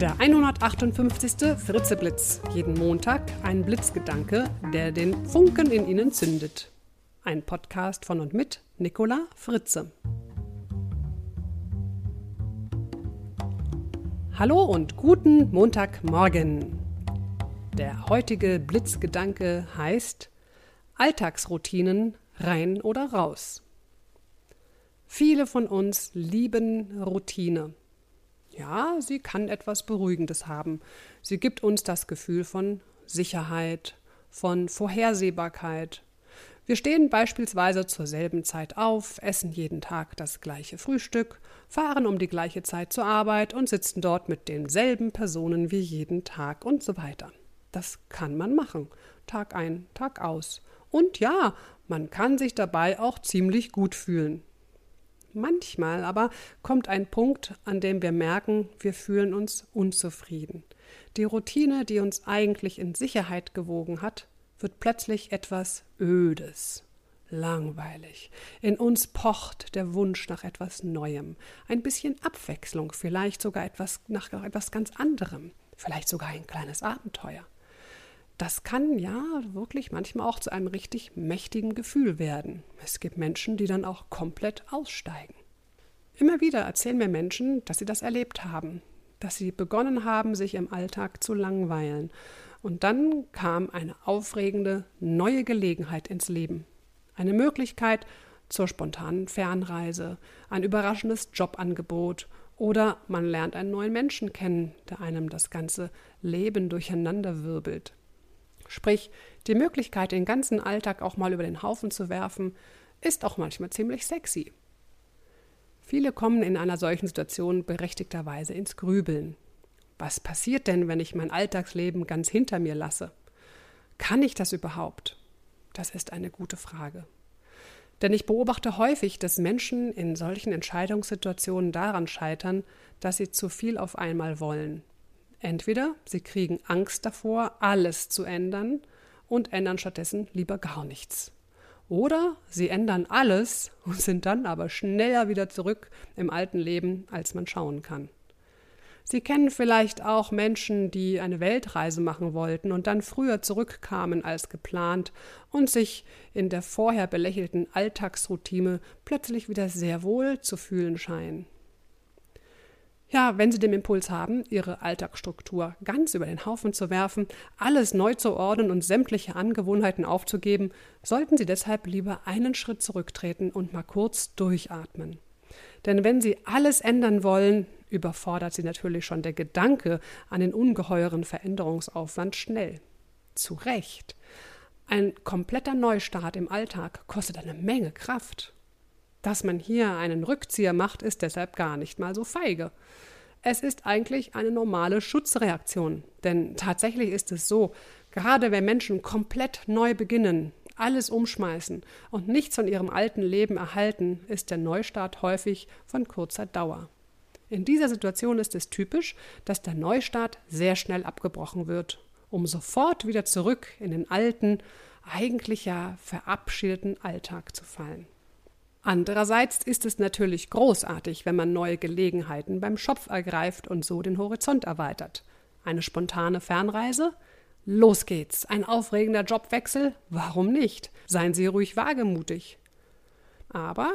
Der 158. Fritzeblitz. Jeden Montag ein Blitzgedanke, der den Funken in Ihnen zündet. Ein Podcast von und mit Nicola Fritze. Hallo und guten Montagmorgen. Der heutige Blitzgedanke heißt Alltagsroutinen rein oder raus. Viele von uns lieben Routine. Ja, sie kann etwas Beruhigendes haben. Sie gibt uns das Gefühl von Sicherheit, von Vorhersehbarkeit. Wir stehen beispielsweise zur selben Zeit auf, essen jeden Tag das gleiche Frühstück, fahren um die gleiche Zeit zur Arbeit und sitzen dort mit denselben Personen wie jeden Tag und so weiter. Das kann man machen, Tag ein, Tag aus. Und ja, man kann sich dabei auch ziemlich gut fühlen. Manchmal aber kommt ein Punkt, an dem wir merken, wir fühlen uns unzufrieden. Die Routine, die uns eigentlich in Sicherheit gewogen hat, wird plötzlich etwas Ödes, langweilig. In uns pocht der Wunsch nach etwas Neuem, ein bisschen Abwechslung, vielleicht sogar etwas nach etwas ganz anderem, vielleicht sogar ein kleines Abenteuer. Das kann ja wirklich manchmal auch zu einem richtig mächtigen Gefühl werden. Es gibt Menschen, die dann auch komplett aussteigen. Immer wieder erzählen mir Menschen, dass sie das erlebt haben, dass sie begonnen haben, sich im Alltag zu langweilen. Und dann kam eine aufregende, neue Gelegenheit ins Leben. Eine Möglichkeit zur spontanen Fernreise, ein überraschendes Jobangebot oder man lernt einen neuen Menschen kennen, der einem das ganze Leben durcheinanderwirbelt. Sprich, die Möglichkeit, den ganzen Alltag auch mal über den Haufen zu werfen, ist auch manchmal ziemlich sexy. Viele kommen in einer solchen Situation berechtigterweise ins Grübeln. Was passiert denn, wenn ich mein Alltagsleben ganz hinter mir lasse? Kann ich das überhaupt? Das ist eine gute Frage. Denn ich beobachte häufig, dass Menschen in solchen Entscheidungssituationen daran scheitern, dass sie zu viel auf einmal wollen, Entweder sie kriegen Angst davor, alles zu ändern und ändern stattdessen lieber gar nichts. Oder sie ändern alles und sind dann aber schneller wieder zurück im alten Leben, als man schauen kann. Sie kennen vielleicht auch Menschen, die eine Weltreise machen wollten und dann früher zurückkamen als geplant und sich in der vorher belächelten Alltagsroutine plötzlich wieder sehr wohl zu fühlen scheinen. Ja, wenn Sie den Impuls haben, Ihre Alltagsstruktur ganz über den Haufen zu werfen, alles neu zu ordnen und sämtliche Angewohnheiten aufzugeben, sollten Sie deshalb lieber einen Schritt zurücktreten und mal kurz durchatmen. Denn wenn Sie alles ändern wollen, überfordert Sie natürlich schon der Gedanke an den ungeheuren Veränderungsaufwand schnell. Zu Recht. Ein kompletter Neustart im Alltag kostet eine Menge Kraft. Dass man hier einen Rückzieher macht, ist deshalb gar nicht mal so feige. Es ist eigentlich eine normale Schutzreaktion. Denn tatsächlich ist es so, gerade wenn Menschen komplett neu beginnen, alles umschmeißen und nichts von ihrem alten Leben erhalten, ist der Neustart häufig von kurzer Dauer. In dieser Situation ist es typisch, dass der Neustart sehr schnell abgebrochen wird, um sofort wieder zurück in den alten, eigentlich ja verabschiedeten Alltag zu fallen. Andererseits ist es natürlich großartig, wenn man neue Gelegenheiten beim Schopf ergreift und so den Horizont erweitert. Eine spontane Fernreise? Los geht's. Ein aufregender Jobwechsel? Warum nicht? Seien Sie ruhig wagemutig. Aber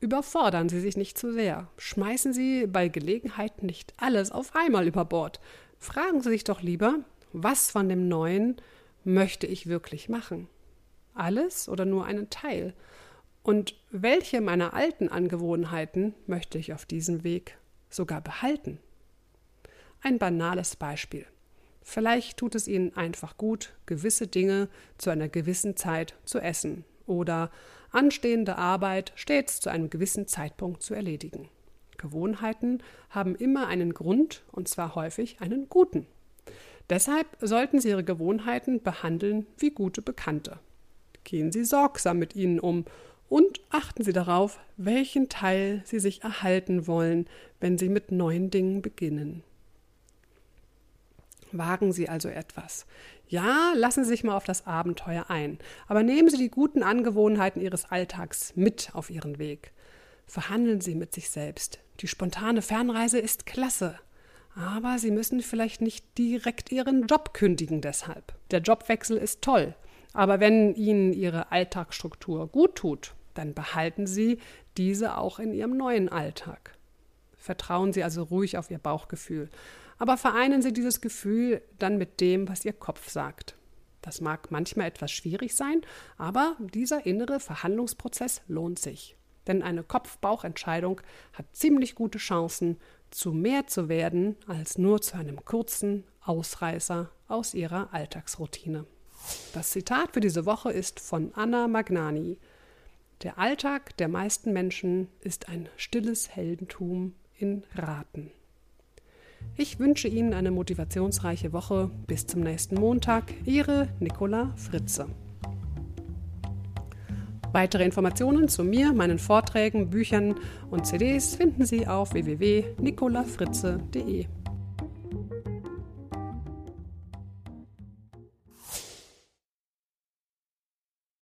überfordern Sie sich nicht zu sehr. Schmeißen Sie bei Gelegenheit nicht alles auf einmal über Bord. Fragen Sie sich doch lieber, was von dem Neuen möchte ich wirklich machen? Alles oder nur einen Teil? Und welche meiner alten Angewohnheiten möchte ich auf diesem Weg sogar behalten? Ein banales Beispiel. Vielleicht tut es Ihnen einfach gut, gewisse Dinge zu einer gewissen Zeit zu essen oder anstehende Arbeit stets zu einem gewissen Zeitpunkt zu erledigen. Gewohnheiten haben immer einen Grund und zwar häufig einen guten. Deshalb sollten Sie Ihre Gewohnheiten behandeln wie gute Bekannte. Gehen Sie sorgsam mit ihnen um und achten Sie darauf, welchen Teil Sie sich erhalten wollen, wenn Sie mit neuen Dingen beginnen. Wagen Sie also etwas. Ja, lassen Sie sich mal auf das Abenteuer ein, aber nehmen Sie die guten Angewohnheiten Ihres Alltags mit auf Ihren Weg. Verhandeln Sie mit sich selbst. Die spontane Fernreise ist klasse, aber Sie müssen vielleicht nicht direkt Ihren Job kündigen deshalb. Der Jobwechsel ist toll, aber wenn Ihnen Ihre Alltagsstruktur gut tut, dann behalten Sie diese auch in Ihrem neuen Alltag. Vertrauen Sie also ruhig auf Ihr Bauchgefühl, aber vereinen Sie dieses Gefühl dann mit dem, was Ihr Kopf sagt. Das mag manchmal etwas schwierig sein, aber dieser innere Verhandlungsprozess lohnt sich. Denn eine Kopf-Bauch-Entscheidung hat ziemlich gute Chancen, zu mehr zu werden als nur zu einem kurzen Ausreißer aus ihrer Alltagsroutine. Das Zitat für diese Woche ist von Anna Magnani. Der Alltag der meisten Menschen ist ein stilles Heldentum in Raten. Ich wünsche Ihnen eine motivationsreiche Woche. Bis zum nächsten Montag. Ihre Nicola Fritze. Weitere Informationen zu mir, meinen Vorträgen, Büchern und CDs finden Sie auf www.nicolafritze.de.